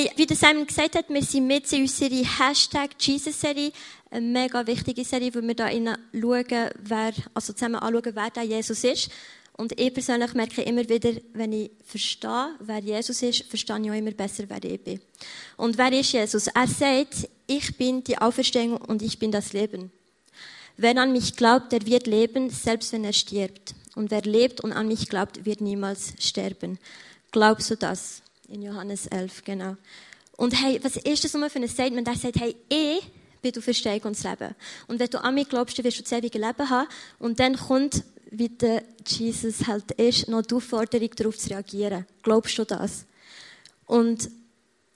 Hey, wie der Simon gesagt hat, wir sind mit in unserer Hashtag Jesus-Serie. Eine mega wichtige Serie, wo wir da schauen, wer, also zusammen anschauen, wer da Jesus ist. Und ich persönlich merke immer wieder, wenn ich verstehe, wer Jesus ist, verstehe ich auch immer besser, wer ich bin. Und wer ist Jesus? Er sagt, ich bin die Auferstehung und ich bin das Leben. Wer an mich glaubt, der wird leben, selbst wenn er stirbt. Und wer lebt und an mich glaubt, wird niemals sterben. Glaubst du das? In Johannes 11, genau. Und hey, was ist das nochmal für ein Statement? Er sagt, hey, ich bin du Verstehung und das Leben. Und wenn du an mich glaubst, dann wirst du das ewige Leben haben. Und dann kommt, wie der Jesus halt ist, noch die Aufforderung, darauf zu reagieren. Glaubst du das? Und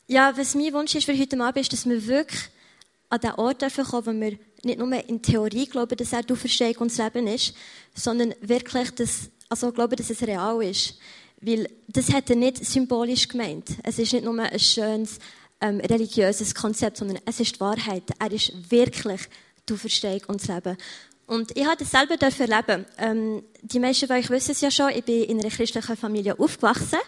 ja, was mein Wunsch ist für heute Abend, ist, dass wir wirklich an den Ort kommen, wo wir nicht nur in Theorie glauben, dass er du Verstehung und das Leben ist, sondern wirklich, dass, also glauben, dass es real ist. Weil das hat er nicht symbolisch gemeint. Es ist nicht nur ein schönes ähm, religiöses Konzept, sondern es ist die Wahrheit. Er ist wirklich du Verstehung und das Leben. Und ich habe das selber erleben. Ähm, die meisten von euch wissen es ja schon, ich bin in einer christlichen Familie aufgewachsen.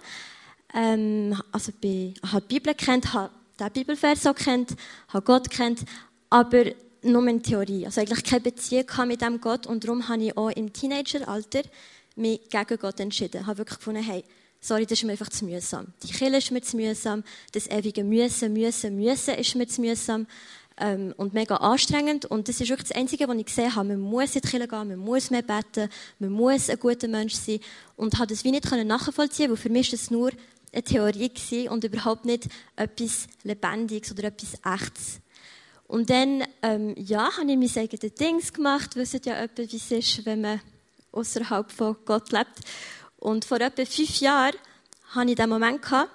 Ähm, also ich habe die Bibel kennt, habe den Bibelvers auch kennt, habe Gott kennt, aber nur in Theorie. Also eigentlich keine Beziehung mit dem Gott und darum habe ich auch im Teenageralter mich gegen Gott entschieden. Ich habe wirklich gefunden, hey, sorry, das ist mir einfach zu mühsam. Die Kirche ist mir zu mühsam, das ewige Müssen, Müssen, Müssen ist mir zu mühsam ähm, und mega anstrengend. Und das ist wirklich das Einzige, was ich gesehen habe. Man muss in die Kirche gehen, man muss mehr beten, man muss ein guter Mensch sein. Und habe das wie nicht nachvollziehen weil für mich ist das nur eine Theorie gewesen und überhaupt nicht etwas Lebendiges oder etwas Echtes. Und dann, ähm, ja, habe ich mein eigenes Dings gemacht. Wisst ja etwa, wie es ist, wenn man außerhalb von Gott lebt. Und vor etwa fünf Jahren hatte ich diesen Moment. Gehabt.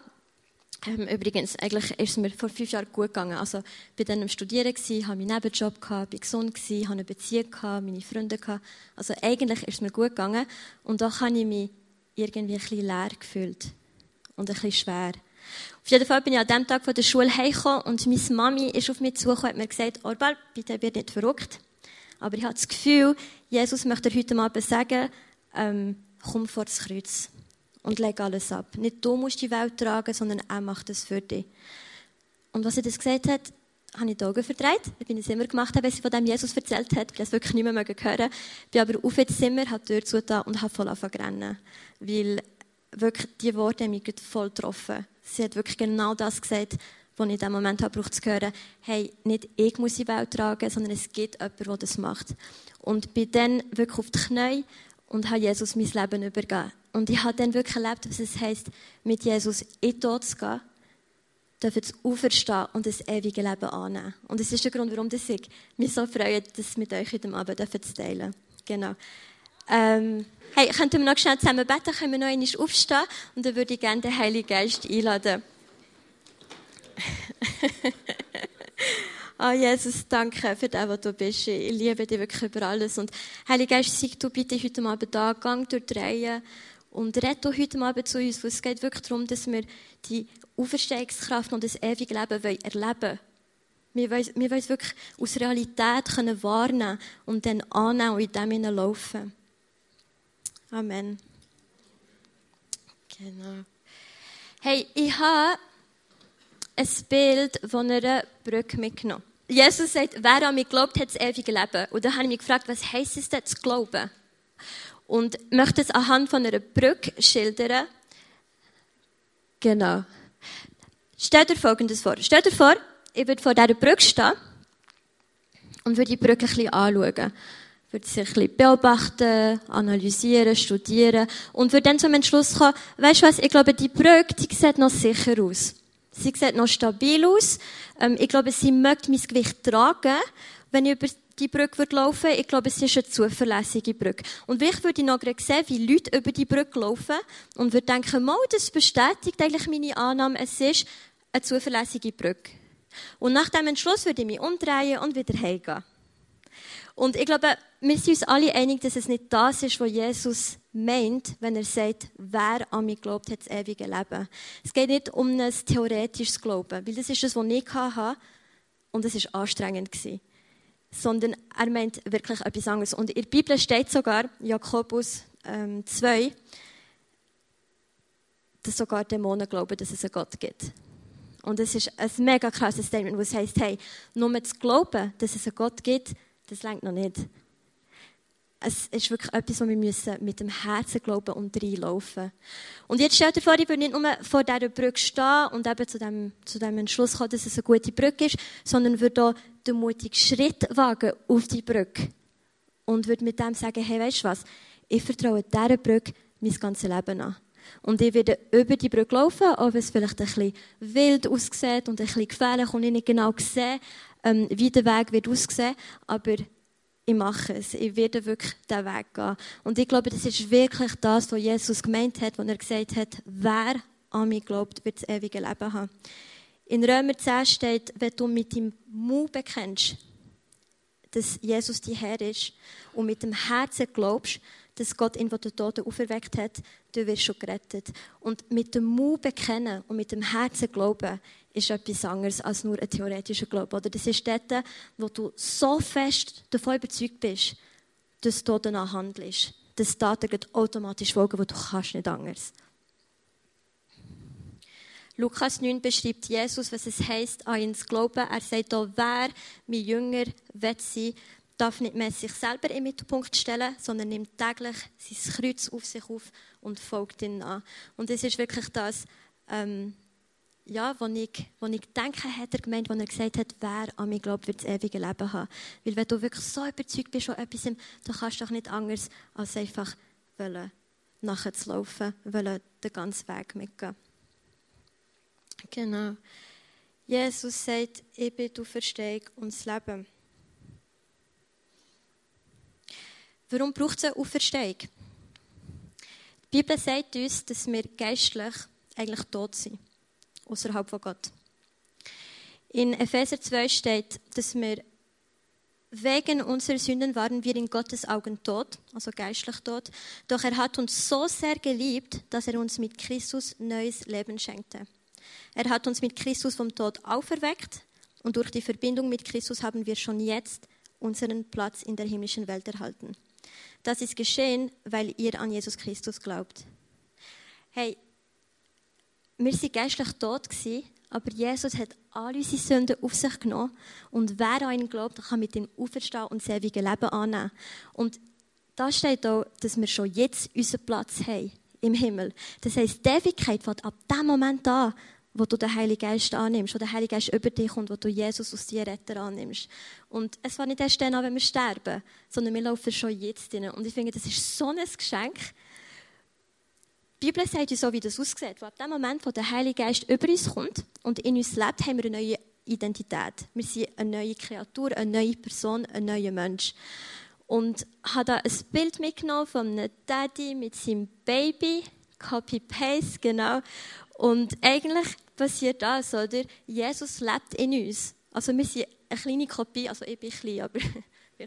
Ähm, übrigens, eigentlich ist es mir vor fünf Jahren gut gegangen. Also, ich war dann am Studieren, hatte meinen Nebenjob, war gesund, hatte eine Beziehung, meine Freunde. Also, eigentlich ist es mir gut gegangen. Und da habe ich mich irgendwie ein bisschen leer gefühlt. Und ein bisschen schwer. Auf jeden Fall bin ich an dem Tag von der Schule heimgekommen und meine Mami ist auf mich zugekommen und hat mir gesagt, Orbal, bitte wird nicht verrückt. Aber ich habe das Gefühl, Jesus möchte heute Abend sagen, ähm, komm vor das Kreuz und leg alles ab. Nicht du musst die Welt tragen, sondern er macht es für dich. Und was er das gesagt hat, habe ich die Augen verdreht. Ich bin es immer gemacht, wenn sie von dem Jesus erzählt hat. Ich habe es wirklich nicht mehr hören. Ich bin aber auf ins Zimmer, habe die Tür zugetan und habe voll angefangen zu. Weil wirklich die Worte haben mich voll getroffen. Sie hat wirklich genau das gesagt, was ich in dem Moment habe, braucht zu hören, hey, nicht ich muss die Welt tragen, sondern es gibt jemanden, der das macht. Und bin dann wirklich auf die Knie und habe Jesus mein Leben übergeben. Und ich habe dann wirklich erlebt, was es heisst, mit Jesus in den Tod zu gehen, dürfen zu auferstehen und das ewige Leben annehmen. Und das ist der Grund, warum ich mich so freue, das mit euch heute Abend zu teilen. Genau. Ähm, hey, könnten wir noch schnell zusammen beten? Können wir noch einmal aufstehen? Und dann würde ich gerne den Heiligen Geist einladen. oh Jesus, danke für das, was du bist. Ich liebe dich wirklich über alles. Und Heiliger Geist, sag du bitte heute Abend da, gang durch die Reihe und red du heute Abend zu uns. Es geht wirklich darum, dass wir die Auferstehungskraft und das ewige Leben erleben wollen. Wir wollen, wir wollen wirklich aus Realität können wahrnehmen und dann annehmen und in dem laufen. Amen. Genau. Hey, ich habe ein Bild von einer Brücke mitgenommen. Jesus sagt, wer an mich glaubt, hat das ewige Leben. Und dann habe ich mich gefragt, was heisst es denn zu glauben? Und möchte es anhand von einer Brücke schildern. Genau. Stell dir Folgendes vor. Stell dir vor, ich würde vor dieser Brücke stehen und würde die Brücke ein bisschen anschauen. Würde sie ein bisschen beobachten, analysieren, studieren und würde dann zum Entschluss kommen, weißt du was, ich glaube, die Brücke, die sieht noch sicher aus. Sie sieht noch stabil aus. Ähm, ich glaube, sie möchte mein Gewicht tragen, wenn ich über die Brücke würde laufen Ich glaube, es ist eine zuverlässige Brücke. Und vielleicht würde ich noch sehen, wie Leute über die Brücke laufen und würde denken, mal, das bestätigt eigentlich meine Annahme, es ist eine zuverlässige Brücke. Und nach dem Entschluss würde ich mich umdrehen und wieder heimgehen. Und ich glaube, wir sind uns alle einig, dass es nicht das ist, was Jesus meint, wenn er sagt, wer an mich glaubt, hat das ewige Leben. Es geht nicht um ein theoretisches Glauben, weil das ist das, was ich hatte und es war anstrengend. Sondern er meint wirklich etwas anderes. Und in der Bibel steht sogar, Jakobus ähm, 2, dass sogar Dämonen glauben, dass es einen Gott gibt. Und es ist ein mega krasses Statement, wo es heisst, hey, nur zu glauben, dass es einen Gott gibt, das längt noch nicht. Es ist wirklich etwas, wo wir müssen mit dem Herzen glauben und reinlaufen. Und jetzt stellt dir vor, ich würde nicht nur vor dieser Brücke stehen und eben zu dem, zu dem Entschluss kommen, dass es eine gute Brücke ist, sondern würde auch den mutigen Schritt wagen auf die Brücke. Und würde mit dem sagen, hey, weißt du was? Ich vertraue dieser Brücke mein ganzes Leben an. Und ich werde über die Brücke laufen, auch wenn es vielleicht ein bisschen wild aussieht und ein bisschen gefährlich und ich nicht genau sehe, ähm, wie der Weg wird aussehen. Aber ich mache es. Ich werde wirklich diesen Weg gehen. Und ich glaube, das ist wirklich das, was Jesus gemeint hat, als er gesagt hat, wer an mich glaubt, wird das ewige Leben haben. In Römer 10 steht, wenn du mit dem Mund bekennst, dass Jesus die Herr ist und mit dem Herzen glaubst, dass Gott ihn von den Toten auferweckt hat, du wirst schon gerettet. Und mit dem Mund bekennen und mit dem Herzen glauben, ist etwas anderes als nur ein theoretischer Glaube. Oder das ist dort, wo du so fest davon überzeugt bist, dass du danach handelst. Dass Taten automatisch folgen, wo du kannst nicht anders. Lukas 9 beschreibt Jesus, was es heißt, an ihn zu glauben. Er sagt auch, wer mein Jünger wird sein, darf nicht mehr sich selber im Mittelpunkt stellen, sondern nimmt täglich sein Kreuz auf sich auf und folgt ihm an. Und es ist wirklich das, ähm, ja, wo ich, wo ich denke, hat er gemeint, wo er gesagt hat, wer an mich glaubt, wird das ewige Leben haben. Weil wenn du wirklich so überzeugt bist von etwas, dann kannst du doch nicht anders, als einfach wollen, nachher zu laufen, wollen den ganzen Weg mitgehen. Genau. Jesus sagt, ich bin die Verstehung und das Leben. Warum braucht es eine Auferstehung? Die Bibel sagt uns, dass wir geistlich eigentlich tot sind, außerhalb von Gott. In Epheser 2 steht, dass wir wegen unserer Sünden waren wir in Gottes Augen tot, also geistlich tot. Doch er hat uns so sehr geliebt, dass er uns mit Christus neues Leben schenkte. Er hat uns mit Christus vom Tod auferweckt und durch die Verbindung mit Christus haben wir schon jetzt unseren Platz in der himmlischen Welt erhalten. Das ist geschehen, weil ihr an Jesus Christus glaubt. Hey, wir sind geistlich tot aber Jesus hat all unsere Sünden auf sich genommen und wer an ihn glaubt, kann mit ihm auferstehen und das ewige Leben annehmen. Und da steht auch, dass wir schon jetzt unseren Platz haben im Himmel. Das heißt, die Ewigkeit fängt ab dem Moment an, wo du den Heiligen Geist annimmst, wo der Heilige Geist über dich kommt, wo du Jesus aus dir Retter annimmst. Und es war nicht erst dann wenn wir sterben, sondern wir laufen schon jetzt drin. Und ich finde, das ist so ein Geschenk. Die Bibel sagt uns so, wie das aussieht. Ab dem Moment, wo der Heilige Geist über uns kommt und in uns lebt, haben wir eine neue Identität. Wir sind eine neue Kreatur, eine neue Person, ein neuer Mensch. Und habe da ein Bild mitgenommen von einem Daddy mit seinem Baby, Copy-Paste, genau. Und eigentlich passiert das, oder? Jesus lebt in uns. Also wir sind eine kleine Kopie, also ich bin klein, aber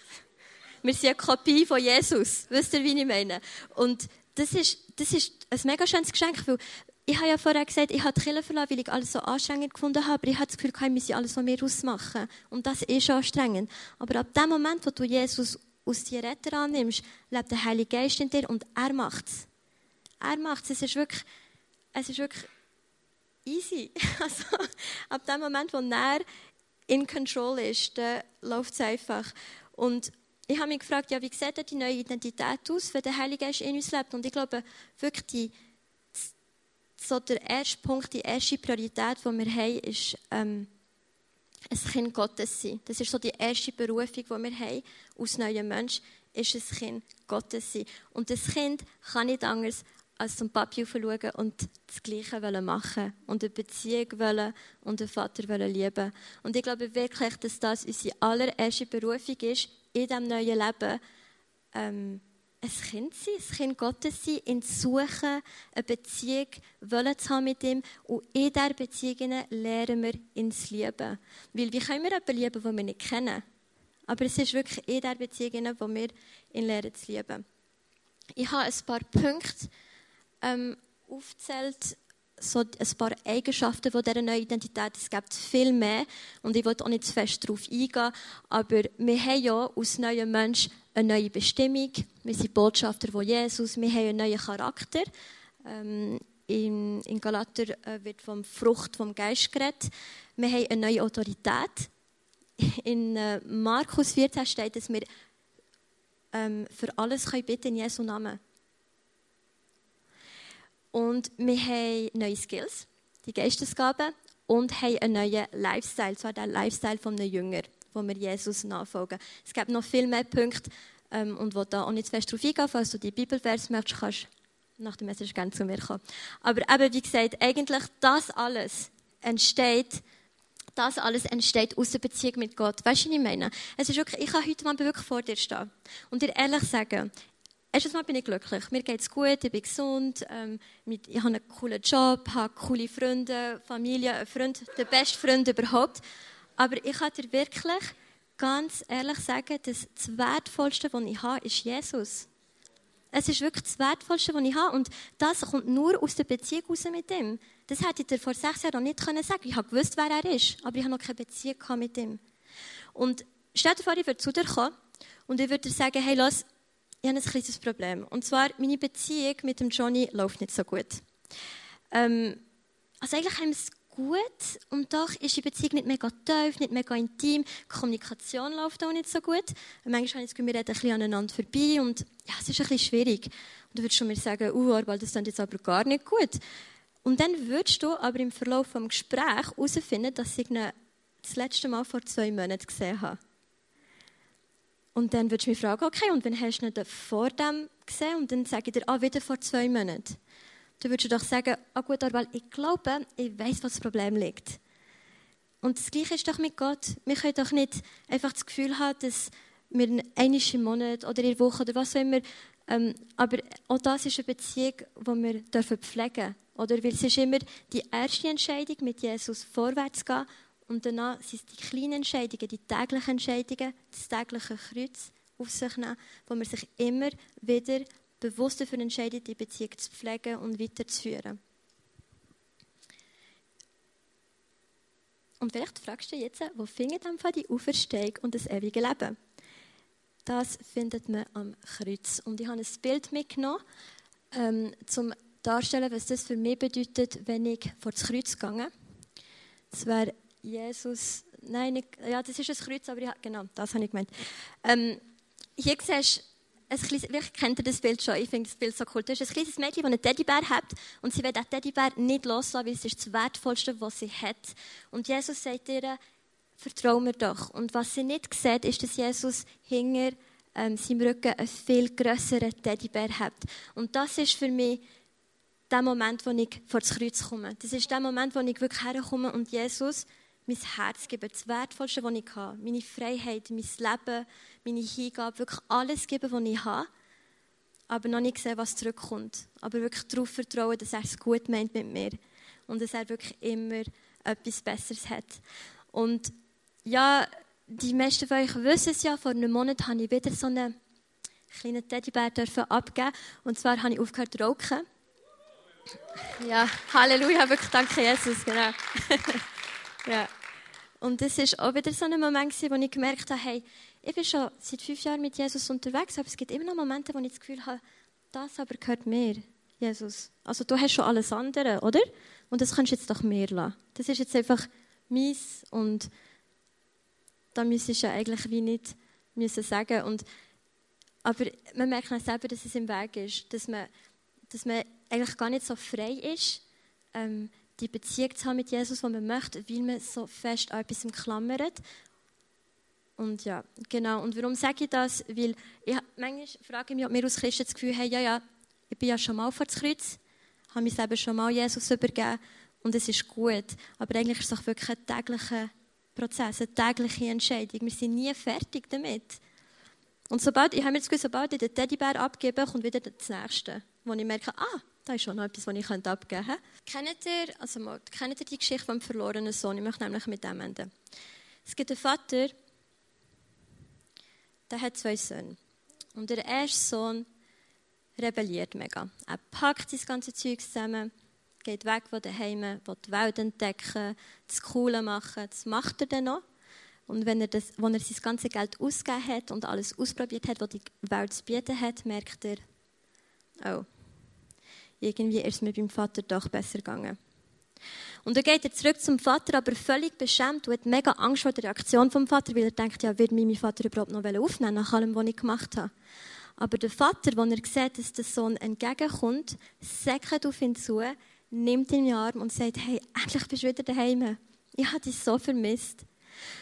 wir sind eine Kopie von Jesus. Wisst ihr, wie ich meine? Und das ist, das ist ein mega schönes Geschenk, weil ich habe ja vorher gesagt, ich habe die Kirche verlassen, weil ich alles so anstrengend gefunden habe, aber ich habe das Gefühl, ich müsse alles von mir ausmachen. Und das ist anstrengend. Aber ab dem Moment, wo du Jesus aus dir Retter annimmst, lebt der Heilige Geist in dir und er macht es. Er macht es. Es ist wirklich, es ist wirklich easy. Also, ab dem Moment, wo er in Control ist, läuft es einfach. Und ich habe mich gefragt, ja, wie sieht die neue Identität aus, wenn der Heilige Geist in uns lebt? Und ich glaube, wirklich die, so der erste Punkt, die erste Priorität, die wir haben, ist, ähm, ein Kind Gottes sein. Das ist so die erste Berufung, die wir haben, aus neuen Mensch, ist ein Kind Gottes sein. Und das Kind kann nicht anders als zum Papi schauen und das Gleiche machen und eine Beziehung wollen und den Vater lieben Und ich glaube wirklich, dass das unsere allererste Berufung ist, in diesem neuen Leben, ähm, ein Kind sein, ein Kind Gottes sein, ihn suchen, eine Beziehung wollen zu haben mit ihm und in dieser Beziehung lernen wir ihn zu lieben. Weil wie können wir jemanden lieben, den wir nicht kennen? Aber es ist wirklich in dieser Beziehung, wo wir ihn lernen zu lieben. Ich habe ein paar Punkte ähm, aufzählt, so ein paar Eigenschaften von dieser neuen Identität. Es gibt viel mehr und ich will auch nicht zu fest darauf eingehen, aber wir haben ja aus neuen Menschen eine neue Bestimmung. Wir sind Botschafter von Jesus, wir haben einen neuen Charakter. Ähm, in, in Galater äh, wird vom Frucht vom Geist geredet. Wir haben eine neue Autorität. In äh, Markus 14 steht, dass wir ähm, für alles können bitten in Jesu Namen. Und wir haben neue Skills, die Geistesgaben, und haben einen neuen Lifestyle, zwar der Lifestyle von einem Jünger, wo wir Jesus nachfolgen. Es gibt noch viel mehr Punkte ähm, und wo da auch nicht zu fest drauf eingehen, falls du die Bibelvers möchtest, kannst nach dem Message gerne zu mir kommen. Aber eben, wie gesagt, eigentlich das alles entsteht, das alles entsteht aus der Beziehung mit Gott. Weißt du, was ich meine? Es ist wirklich, ich kann heute mal wirklich vor dir stehen und dir ehrlich sagen, Erstens mal bin ich glücklich. Mir geht es gut, ich bin gesund, ähm, ich habe einen coolen Job, habe coole Freunde, Familie, einen Freund, den besten Freund überhaupt. Aber ich kann dir wirklich ganz ehrlich sagen, das Wertvollste, was ich habe, ist Jesus. Es ist wirklich das Wertvollste, was ich habe. Und das kommt nur aus der Beziehung raus mit ihm. Das hätte ich dir vor sechs Jahren noch nicht sagen können Ich habe gewusst, wer er ist, aber ich habe noch keine Beziehung mit ihm. Und stell dir vor, ich würde zu dir kommen und ich würde dir sagen, hey, los, ich habe ein kleines Problem. Und zwar, meine Beziehung mit dem Johnny läuft nicht so gut. Ähm, also eigentlich haben wir es gut und doch ist die Beziehung nicht mega tief, nicht mega intim. Die Kommunikation läuft auch nicht so gut. Manchmal habe ich das Gefühl, wir reden ein bisschen aneinander vorbei und ja, es ist ein bisschen schwierig. Und du würdest schon mir sagen, uh, Arbal, das klingt jetzt aber gar nicht gut. Und dann würdest du aber im Verlauf des Gesprächs herausfinden, dass ich ihn das letzte Mal vor zwei Monaten gesehen habe. Und dann würdest du mich fragen, okay, und wann hast du ihn vor dem gesehen? Und dann sage ich dir, ah, wieder vor zwei Monaten. Dann würdest du doch sagen, ah gut, aber ich glaube, ich weiß, was das Problem liegt. Und das Gleiche ist doch mit Gott. Wir können doch nicht einfach das Gefühl haben, dass wir einmal im Monat oder in der Woche oder was auch immer, ähm, aber auch das ist eine Beziehung, die wir dürfen pflegen dürfen. Oder? Weil es ist immer die erste Entscheidung, mit Jesus vorwärts zu gehen und danach sind es die kleinen Entscheidungen, die täglichen Entscheidungen, das tägliche Kreuz auf sich nehmen, wo man sich immer wieder bewusst dafür entscheidet, die Beziehung zu pflegen und weiterzuführen. Und vielleicht fragst du jetzt, wo findet einfach die Auferstehung und das ewige Leben? Das findet man am Kreuz. Und ich habe ein Bild mitgenommen, ähm, zum darstellen, was das für mich bedeutet, wenn ich vor das Kreuz gehe. Das wäre Jesus, nein, nicht, ja, das ist ein Kreuz, aber ja, genau, das habe ich gemeint. Ähm, hier siehst du, ein kleines, vielleicht kennt ihr das Bild schon, ich finde das Bild so cool. Du hast ein kleines Mädchen, das einen Teddybär hat und sie will den Teddybär nicht loslassen, weil es ist das Wertvollste, was sie hat. Und Jesus sagt ihr, vertrau mir doch. Und was sie nicht sieht, ist, dass Jesus hinter ähm, seinem Rücken einen viel grösseren Teddybär hat. Und das ist für mich der Moment, wo ich vor das Kreuz komme. Das ist der Moment, wo ich wirklich herkomme und Jesus mein Herz geben, das Wertvollste, was ich habe, meine Freiheit, mein Leben, meine Hingabe, wirklich alles geben, was ich habe, aber noch nicht sehen, was zurückkommt. Aber wirklich darauf vertrauen, dass er es gut meint mit mir und dass er wirklich immer etwas Besseres hat. Und ja, die meisten von euch wissen es ja, vor einem Monat habe ich wieder so einen kleinen Teddybär abgeben und zwar habe ich aufgehört zu rauchen. Ja, Halleluja, wirklich danke Jesus, genau. Ja. Und das ist auch wieder so ein Moment, wo ich gemerkt habe, hey, ich bin schon seit fünf Jahren mit Jesus unterwegs, aber es gibt immer noch Momente, wo ich das Gefühl habe, das aber gehört mir, Jesus. Also du hast schon alles andere, oder? Und das kannst du jetzt doch mehr lassen. Das ist jetzt einfach meins und da müsstest du ja eigentlich wie nicht müssen sagen. Und, aber man merkt auch selber, dass es im Weg ist, dass man, dass man eigentlich gar nicht so frei ist, ähm, die Beziehung zu haben mit Jesus, die man möchte, weil man so fest an etwas klammert. Und ja, genau. Und warum sage ich das? Weil ich manchmal frage ich mich, ob wir als Christen das Gefühl haben, ja, ja, ich bin ja schon mal vor das Kreuz, habe mich selber schon mal Jesus übergeben und es ist gut. Aber eigentlich ist es wirklich ein täglicher Prozess, eine tägliche Entscheidung. Wir sind nie fertig damit. Und sobald, ich habe mir das Gefühl, sobald ich den Teddybär abgebe, kommt wieder das Nächste, wo ich merke, ah, da ist schon noch etwas, was ich abgeben könnte. Kennt ihr, also mal, kennt ihr die Geschichte vom verlorenen Sohn? Ich möchte nämlich mit dem enden. Es gibt einen Vater, der hat zwei Söhne. Und der erste Sohn rebelliert mega. Er packt sein ganzes Zeug zusammen, geht weg von daheim, will die Welt entdecken, das Coole machen. Das macht er dann noch. Und wenn er, das, wenn er sein ganzes Geld ausgegeben hat und alles ausprobiert hat, was die Welt zu bieten hat, merkt er, oh, irgendwie ist es mir beim Vater doch besser gegangen. Und dann geht er zurück zum Vater, aber völlig beschämt und hat mega Angst vor der Reaktion vom Vater, weil er denkt, ja, wird mich mein Vater überhaupt noch aufnehmen nach allem, was ich gemacht habe. Aber der Vater, wenn er sieht, dass der Sohn entgegenkommt, säckelt auf ihn zu, nimmt ihn in den Arm und sagt, hey, endlich bist du wieder daheim. Ich habe dich so vermisst.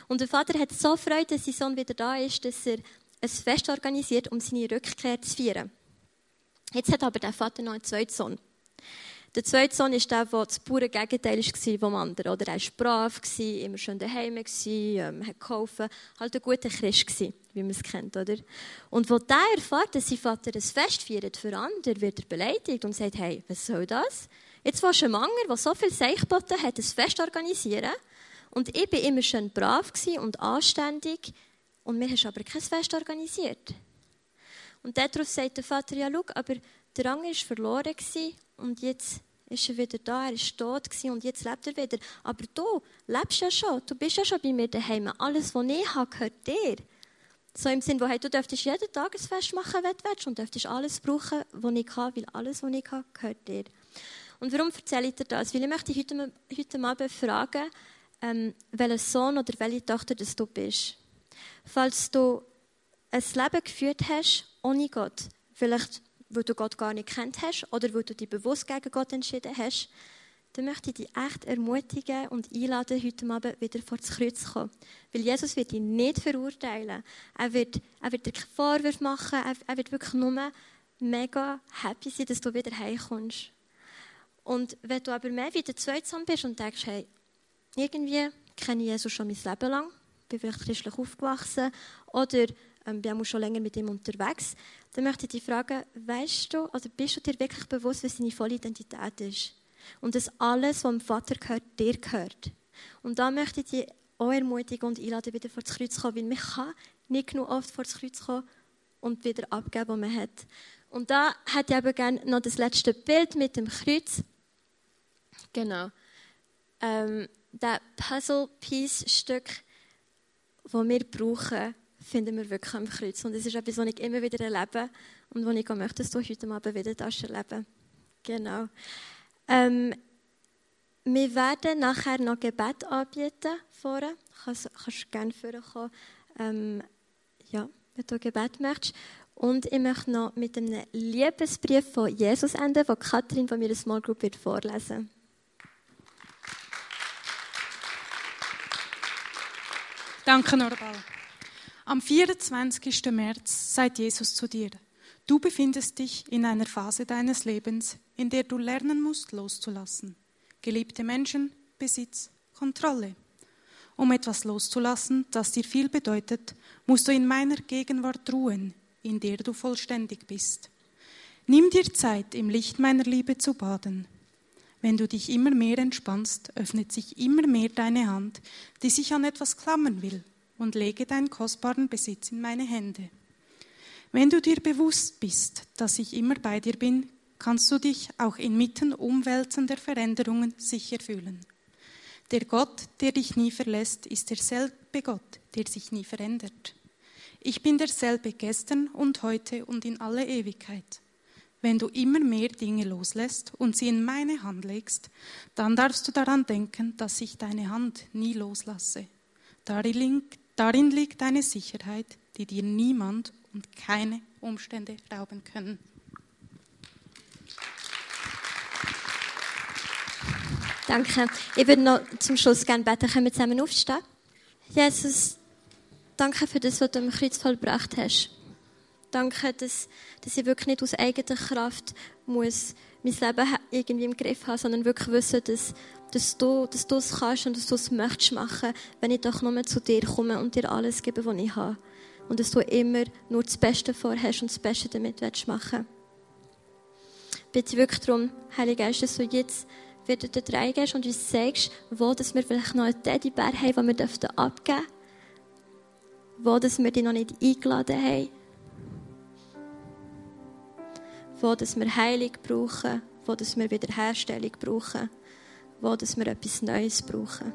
Und der Vater hat so Freude, dass sein Sohn wieder da ist, dass er ein Fest organisiert, um seine Rückkehr zu feiern. Jetzt hat aber der Vater noch einen zweiten Sohn. Der zweite Sohn ist der, der das pure Gegenteil war vom anderen. Oder er war brav, immer schön daheim, ähm, hat geholfen, halt ein guter Christ gewesen, wie man es kennt, oder? Und wo der erfährt, dass sein Vater ein Fest feiert für andere, wird er beleidigt und sagt, hey, was soll das? Jetzt willst du einen Manger, der so viel Seichboten hat, ein Fest organisieren und ich war immer schön brav und anständig und mir hast aber kein Fest organisiert. Und daraus sagt der Vater, ja, schau, aber der Rang war verloren und jetzt ist er wieder da, er ist tot und jetzt lebt er wieder. Aber du lebst ja schon, du bist ja schon bei mir daheim. Alles, was ich habe, gehört dir. So im Sinne, wo hey, du dürftest jeden Tag ein Fest machen, wenn du willst, und dürftest alles brauchen, was ich habe, weil alles, was ich habe, gehört dir. Und warum erzähle ich dir das? Weil ich möchte heute, heute Abend fragen, ähm, welcher Sohn oder welche Tochter das du bist. Falls du ein Leben geführt hast ohne Gott, vielleicht weil du Gott gar nicht kennt hast oder weil du dich bewusst gegen Gott entschieden hast, dann möchte ich dich echt ermutigen und einladen, heute Abend wieder vor das Kreuz zu kommen. Weil Jesus wird dich nicht verurteilen. Er wird, er wird dir keinen Vorwurf machen. Er, er wird wirklich nur mega happy sein, dass du wieder heimkommst. Und wenn du aber mehr wieder zweitsam bist und denkst, hey, irgendwie kenne ich Jesus schon mein Leben lang, bin vielleicht christlich aufgewachsen oder ähm, bin auch schon länger mit ihm unterwegs, dann möchte ich dich fragen, weißt du, also bist du dir wirklich bewusst, was deine volle Identität ist? Und dass alles, was dem Vater gehört, dir gehört. Und da möchte ich dich auch ermutigen und einladen, wieder vor das Kreuz zu kommen, weil man kann nicht genug oft vor das Kreuz kommen und wieder abgeben, was man hat. Und da hätte ich aber gerne noch das letzte Bild mit dem Kreuz. Genau. Ähm, das Puzzle-Piece-Stück, das wir brauchen, finden wir wirklich am Kreuz. Und es ist etwas, was ich immer wieder erlebe und was ich auch möchte, dass du heute Abend wieder das erleben Genau. Ähm, wir werden nachher noch Gebet anbieten vorne. Kannst, kannst gerne vorkommen, ähm, ja, wenn du Gebet möchtest. Und ich möchte noch mit einem Liebesbrief von Jesus enden, den Katrin von meiner Small Group wird vorlesen Danke, Norbal. Am 24. März sagt Jesus zu dir, du befindest dich in einer Phase deines Lebens, in der du lernen musst, loszulassen. Geliebte Menschen, Besitz, Kontrolle. Um etwas loszulassen, das dir viel bedeutet, musst du in meiner Gegenwart ruhen, in der du vollständig bist. Nimm dir Zeit, im Licht meiner Liebe zu baden. Wenn du dich immer mehr entspannst, öffnet sich immer mehr deine Hand, die sich an etwas klammern will und lege deinen kostbaren Besitz in meine Hände. Wenn du dir bewusst bist, dass ich immer bei dir bin, kannst du dich auch inmitten umwälzender Veränderungen sicher fühlen. Der Gott, der dich nie verlässt, ist derselbe Gott, der sich nie verändert. Ich bin derselbe gestern und heute und in alle Ewigkeit. Wenn du immer mehr Dinge loslässt und sie in meine Hand legst, dann darfst du daran denken, dass ich deine Hand nie loslasse. Darin Darin liegt deine Sicherheit, die dir niemand und keine Umstände rauben können. Danke. Ich würde noch zum Schluss gerne beten. Können wir zusammen aufstehen? Jesus, danke für das, was du am Kreuz vollbracht hast. Danke, dass, dass ich wirklich nicht aus eigener Kraft muss mein Leben irgendwie im Griff haben, sondern wirklich wissen, dass dass du, dass du es kannst und dass du es möchtest machen, wenn ich doch nur zu dir komme und dir alles gebe, was ich habe. Und dass du immer nur das Beste vorhast und das Beste damit willst machen Bitte wirklich darum, Heilige Geist, dass du jetzt wieder dort reingehst und uns sagst, wo dass wir vielleicht noch einen Teddybär haben, den wir abgeben dürfen. Wo dass wir dich noch nicht eingeladen haben. Wo dass wir Heilung brauchen. Wo dass wir Wiederherstellung brauchen wo dass wir etwas Neues brauchen.